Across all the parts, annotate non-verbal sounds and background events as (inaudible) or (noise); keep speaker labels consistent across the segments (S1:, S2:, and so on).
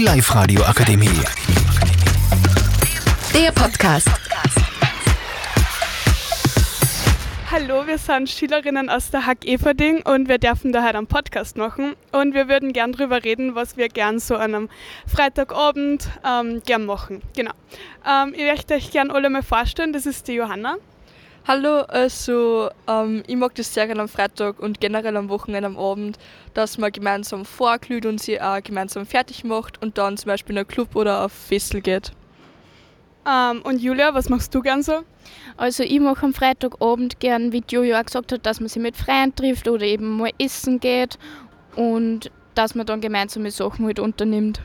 S1: Die Live-Radio Akademie.
S2: Der Podcast.
S3: Hallo, wir sind Schülerinnen aus der Hack Everding und wir dürfen da heute einen Podcast machen. Und wir würden gern darüber reden, was wir gern so an einem Freitagabend ähm, gern machen. Genau. Ähm, ich möchte euch gern alle mal vorstellen, das ist die Johanna.
S4: Hallo, also ähm, ich mag das sehr gerne am Freitag und generell am Wochenende am Abend, dass man gemeinsam vorglüht und sie auch gemeinsam fertig macht und dann zum Beispiel in einen Club oder auf Fessel geht.
S3: Ähm, und Julia, was machst du gern so?
S5: Also ich mache am Freitagabend gern, wie Jojo auch gesagt hat, dass man sich mit Freunden trifft oder eben mal essen geht und dass man dann gemeinsame Sachen halt unternimmt.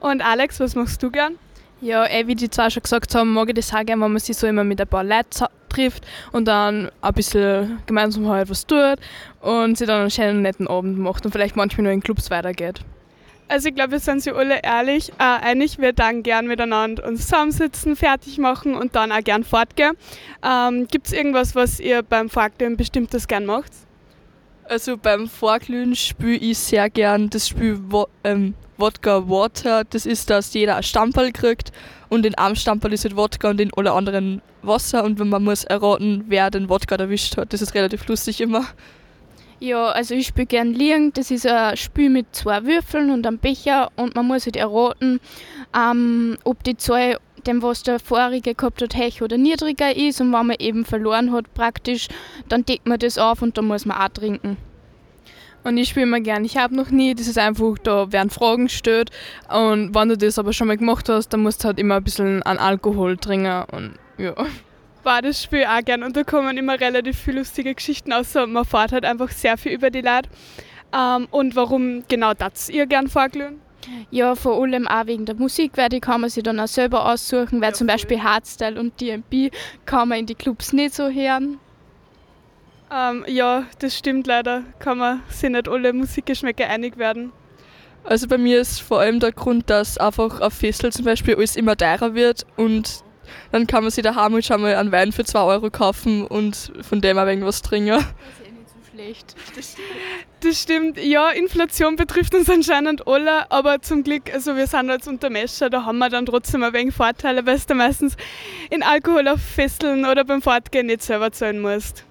S3: Und Alex, was machst du gern?
S6: Ja, eh, wie die zwei schon gesagt haben, mag ich das auch gerne, wenn man sich so immer mit ein paar Leuten trifft und dann ein bisschen gemeinsam halt was tut und sich dann einen schönen, netten Abend macht und vielleicht manchmal nur in Clubs weitergeht.
S3: Also ich glaube, wir sind sich alle ehrlich, äh, einig, wir dann gern miteinander uns zusammensitzen, fertig machen und dann auch gern fortgehen. Ähm, Gibt es irgendwas, was ihr beim Fortgehen bestimmtes gern macht?
S4: Also beim Vorglühen spiele ich sehr gern das Spiel ähm, Wodka Water. Das ist, dass jeder ein Stamperl kriegt und in einem Stamperl ist halt Wodka und in alle anderen Wasser und man muss erraten, wer den Wodka erwischt hat. Das ist relativ lustig immer.
S5: Ja, also ich spiele gern Liegen. Das ist ein Spiel mit zwei Würfeln und einem Becher und man muss halt erraten, ähm, ob die Zahl dem, was der vorige gehabt hat, hoch oder niedriger ist. Und wenn man eben verloren hat, praktisch, dann deckt man das auf und dann muss man auch trinken.
S6: Und ich spiele immer gern. Ich habe noch nie, das ist einfach, da werden Fragen gestellt. Und wenn du das aber schon mal gemacht hast, dann musst du halt immer ein bisschen an Alkohol trinken. Und ja. (laughs)
S3: War das Spiel auch gern und da kommen immer relativ viele lustige Geschichten aus. Man fährt halt einfach sehr viel über die Leute. Ähm, und warum genau das ihr gern vorglühen?
S5: Ja, vor allem auch wegen der Musik, weil die kann man sich dann auch selber aussuchen, weil
S3: Ja,
S5: zum. Beispiel Hardstyle und DMB kann man in die Clubs nicht so hören.
S3: Ähm, ja, das stimmt leider. Kann man sich nicht alle Musikgeschmäcker einig werden.
S4: Also bei mir ist vor allem der Grund, dass einfach auf Fessel zum Beispiel alles immer teurer wird und dann kann man sich daheim halt schon mal einen Wein für 2 Euro kaufen und von dem auch irgendwas trinken.
S5: Das nicht so schlecht.
S3: Das stimmt, ja, Inflation betrifft uns anscheinend alle, aber zum Glück, also wir sind als Untermescher, da haben wir dann trotzdem ein wenig Vorteile, weil du meistens in Alkohol auf Fesseln oder beim Fortgehen nicht selber zahlen musst.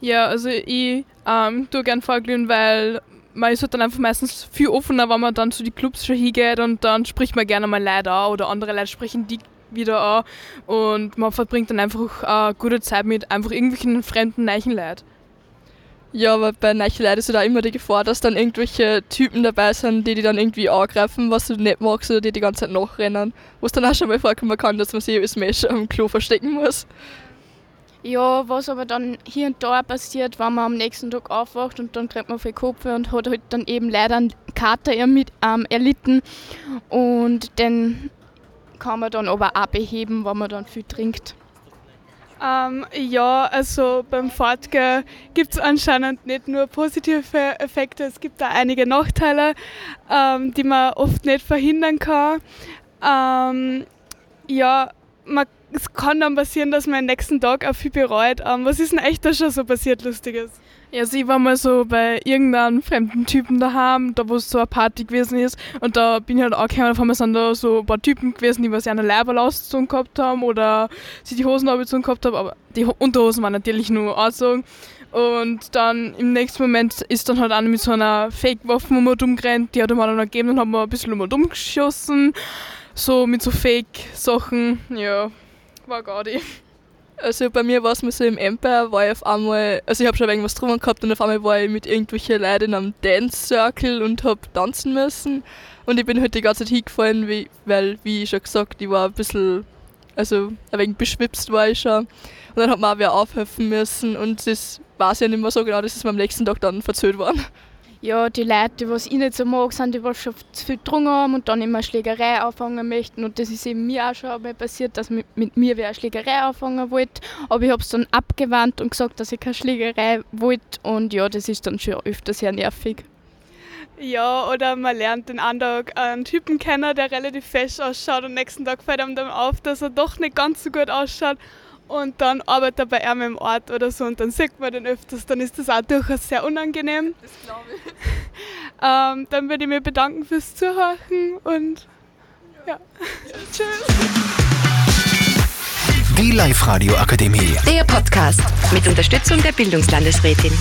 S6: Ja, also ich ähm, tue gern vorglühen, weil man ist halt dann einfach meistens viel offener, wenn man dann zu die Clubs schon hingeht und dann spricht man gerne mal Leute an oder andere Leute sprechen die wieder an und man verbringt dann einfach eine gute Zeit mit einfach irgendwelchen fremden, neuen Leuten.
S4: Ja, aber bei neuen Leuten ist da immer die Gefahr, dass dann irgendwelche Typen dabei sind, die die dann irgendwie angreifen, was du nicht magst oder die die ganze Zeit nachrennen. Wo es dann auch schon mal vorkommen kann, dass man sich als Mensch am Klo verstecken muss.
S5: Ja, was aber dann hier und da passiert, wenn man am nächsten Tag aufwacht und dann kriegt man viel Kopf und hat halt dann eben leider einen Kater ähm, erlitten und den kann man dann aber auch beheben, wenn man dann viel trinkt.
S3: Ähm, ja, also beim Fortgehen gibt es anscheinend nicht nur positive Effekte, es gibt auch einige Nachteile, ähm, die man oft nicht verhindern kann. Ähm, ja, man, es kann dann passieren, dass man am nächsten Tag auch viel bereut. Ähm, was ist denn echt da schon so passiert, Lustiges?
S6: Ja, sie war mal so bei irgendeinem fremden Typen daheim, da wo es so eine Party gewesen ist. Und da bin ich halt angekommen, auf einmal sind da so ein paar Typen gewesen, die was ja eine Leiberl ausgezogen gehabt haben oder sie die Hosen abgezogen gehabt haben, aber die Ho- Unterhosen waren natürlich nur angezogen. Und dann im nächsten Moment ist dann halt einer mit so einer Fake-Waffe um rumgerannt, die hat mir dann gegeben und haben wir ein bisschen um umgeschossen. So mit so Fake-Sachen, ja, war gaudi.
S4: Also bei mir war es mir so im Empire, war ich auf einmal, also ich habe schon irgendwas drüber gehabt und auf einmal war ich mit irgendwelchen Leuten in einem Dance Circle und habe tanzen müssen. Und ich bin halt die ganze Zeit hingefallen, wie, weil, wie ich schon gesagt, ich war ein bisschen, also ein wenig beschwipst war ich schon. Und dann hat man auch wieder aufhelfen müssen und das weiß ich ja nicht mehr so genau, das ist mir am nächsten Tag dann verzählt worden.
S5: Ja, die Leute, die ich nicht so mag, sind die, was schon zu viel getrunken haben und dann immer Schlägerei anfangen möchten. Und das ist eben mir auch schon einmal passiert, dass mit, mit mir wer eine Schlägerei anfangen wollte. Aber ich habe es dann abgewandt und gesagt, dass ich keine Schlägerei wollte. Und ja, das ist dann schon öfter sehr nervig.
S3: Ja, oder man lernt den einen Tag einen Typen kennen, der relativ fesch ausschaut und nächsten Tag fällt einem dann auf, dass er doch nicht ganz so gut ausschaut. Und dann arbeitet er bei ihm im Ort oder so und dann sieht man den öfters, dann ist das auch durchaus sehr unangenehm.
S4: Das glaube ich. (laughs)
S3: Ähm, dann würde ich mich bedanken fürs Zuhören und ja. (laughs) Tschüss.
S1: Die Live-Radio Akademie.
S2: Der Podcast mit Unterstützung der Bildungslandesrätin.